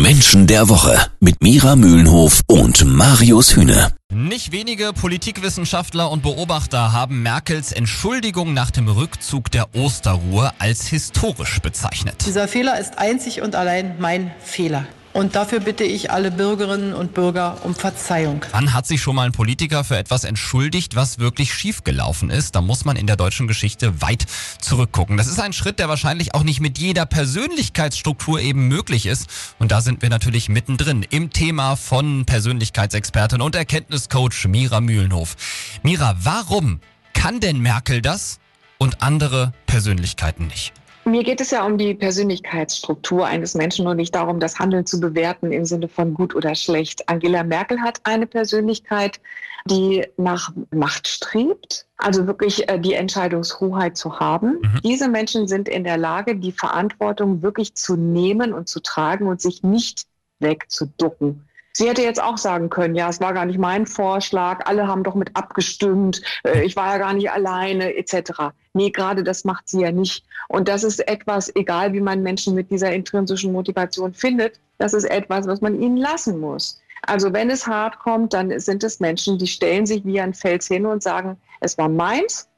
Menschen der Woche mit Mira Mühlenhof und Marius Hühne. Nicht wenige Politikwissenschaftler und Beobachter haben Merkels Entschuldigung nach dem Rückzug der Osterruhe als historisch bezeichnet. Dieser Fehler ist einzig und allein mein Fehler. Und dafür bitte ich alle Bürgerinnen und Bürger um Verzeihung. Wann hat sich schon mal ein Politiker für etwas entschuldigt, was wirklich schiefgelaufen ist? Da muss man in der deutschen Geschichte weit zurückgucken. Das ist ein Schritt, der wahrscheinlich auch nicht mit jeder Persönlichkeitsstruktur eben möglich ist. Und da sind wir natürlich mittendrin im Thema von Persönlichkeitsexpertin und Erkenntniscoach Mira Mühlenhof. Mira, warum kann denn Merkel das und andere Persönlichkeiten nicht? Mir geht es ja um die Persönlichkeitsstruktur eines Menschen und nicht darum, das Handeln zu bewerten im Sinne von gut oder schlecht. Angela Merkel hat eine Persönlichkeit, die nach Macht strebt, also wirklich äh, die Entscheidungshoheit zu haben. Mhm. Diese Menschen sind in der Lage, die Verantwortung wirklich zu nehmen und zu tragen und sich nicht wegzuducken. Sie hätte jetzt auch sagen können, ja, es war gar nicht mein Vorschlag, alle haben doch mit abgestimmt, äh, ich war ja gar nicht alleine, etc. Nee, gerade das macht sie ja nicht. Und das ist etwas, egal wie man Menschen mit dieser intrinsischen Motivation findet, das ist etwas, was man ihnen lassen muss. Also wenn es hart kommt, dann sind es Menschen, die stellen sich wie ein Fels hin und sagen, es war meins,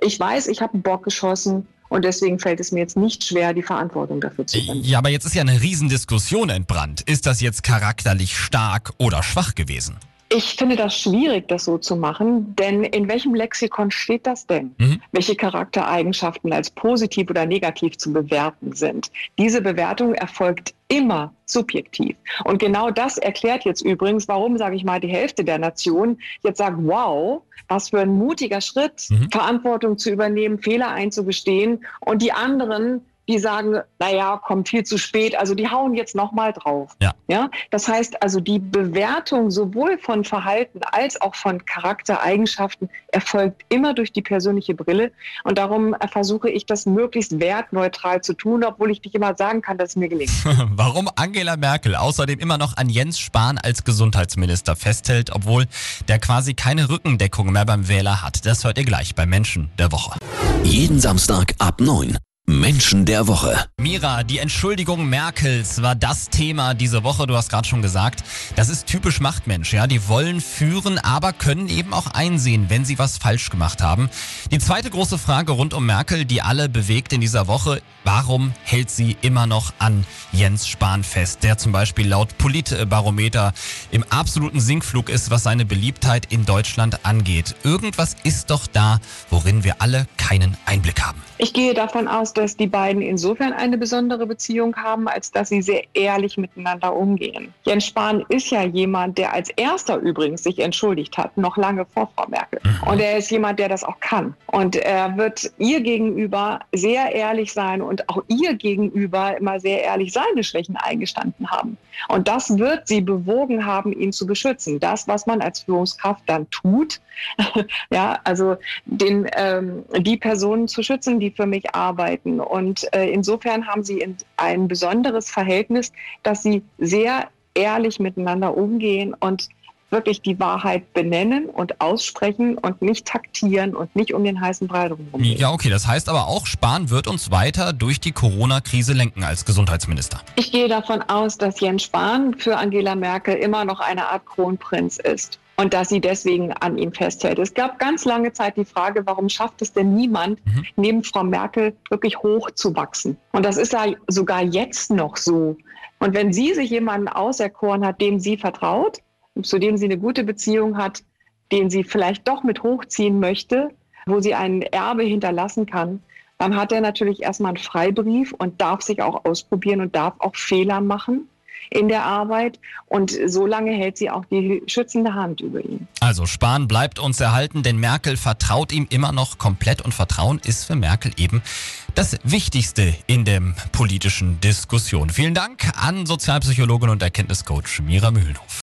ich weiß, ich habe einen Bock geschossen und deswegen fällt es mir jetzt nicht schwer, die Verantwortung dafür zu übernehmen. Ja, aber jetzt ist ja eine Riesendiskussion entbrannt. Ist das jetzt charakterlich stark oder schwach gewesen? Ich finde das schwierig, das so zu machen, denn in welchem Lexikon steht das denn? Mhm. Welche Charaktereigenschaften als positiv oder negativ zu bewerten sind? Diese Bewertung erfolgt immer subjektiv. Und genau das erklärt jetzt übrigens, warum, sage ich mal, die Hälfte der Nation jetzt sagt, wow, was für ein mutiger Schritt, mhm. Verantwortung zu übernehmen, Fehler einzugestehen. Und die anderen die sagen, naja, kommt viel zu spät. Also die hauen jetzt nochmal drauf. Ja. ja. Das heißt also, die Bewertung sowohl von Verhalten als auch von Charaktereigenschaften erfolgt immer durch die persönliche Brille. Und darum versuche ich das möglichst wertneutral zu tun, obwohl ich nicht immer sagen kann, dass es mir gelingt. Warum Angela Merkel außerdem immer noch an Jens Spahn als Gesundheitsminister festhält, obwohl der quasi keine Rückendeckung mehr beim Wähler hat. Das hört ihr gleich bei Menschen der Woche. Jeden Samstag ab 9. Menschen der Woche. Mira, die Entschuldigung Merkels war das Thema diese Woche. Du hast gerade schon gesagt, das ist typisch Machtmensch. Ja, die wollen führen, aber können eben auch einsehen, wenn sie was falsch gemacht haben. Die zweite große Frage rund um Merkel, die alle bewegt in dieser Woche: Warum hält sie immer noch an Jens Spahn fest, der zum Beispiel laut Politbarometer im absoluten Sinkflug ist, was seine Beliebtheit in Deutschland angeht? Irgendwas ist doch da, worin wir alle keinen Einblick haben. Ich gehe davon aus, dass die beiden insofern eine besondere Beziehung haben, als dass sie sehr ehrlich miteinander umgehen. Jens Spahn ist ja jemand, der als erster übrigens sich entschuldigt hat, noch lange vor Frau Merkel. Mhm. Und er ist jemand, der das auch kann. Und er wird ihr gegenüber sehr ehrlich sein und auch ihr gegenüber immer sehr ehrlich seine Schwächen eingestanden haben. Und das wird sie bewogen haben, ihn zu beschützen. Das, was man als Führungskraft dann tut, ja, also den, ähm, die Personen zu schützen, die für mich arbeiten. Und äh, insofern haben sie ein besonderes Verhältnis, dass sie sehr ehrlich miteinander umgehen und wirklich die Wahrheit benennen und aussprechen und nicht taktieren und nicht um den heißen Brei drumherum. Ja, okay. Das heißt aber auch, Spahn wird uns weiter durch die Corona-Krise lenken als Gesundheitsminister. Ich gehe davon aus, dass Jens Spahn für Angela Merkel immer noch eine Art Kronprinz ist und dass sie deswegen an ihm festhält. Es gab ganz lange Zeit die Frage, warum schafft es denn niemand, mhm. neben Frau Merkel wirklich hochzuwachsen? Und das ist ja sogar jetzt noch so. Und wenn sie sich jemanden auserkoren hat, dem sie vertraut, zu dem sie eine gute Beziehung hat, den sie vielleicht doch mit hochziehen möchte, wo sie ein Erbe hinterlassen kann, dann hat er natürlich erstmal einen Freibrief und darf sich auch ausprobieren und darf auch Fehler machen in der Arbeit. Und so lange hält sie auch die schützende Hand über ihn. Also Spahn bleibt uns erhalten, denn Merkel vertraut ihm immer noch komplett und Vertrauen ist für Merkel eben das Wichtigste in der politischen Diskussion. Vielen Dank an Sozialpsychologin und Erkenntniscoach Mira Mühlenhof.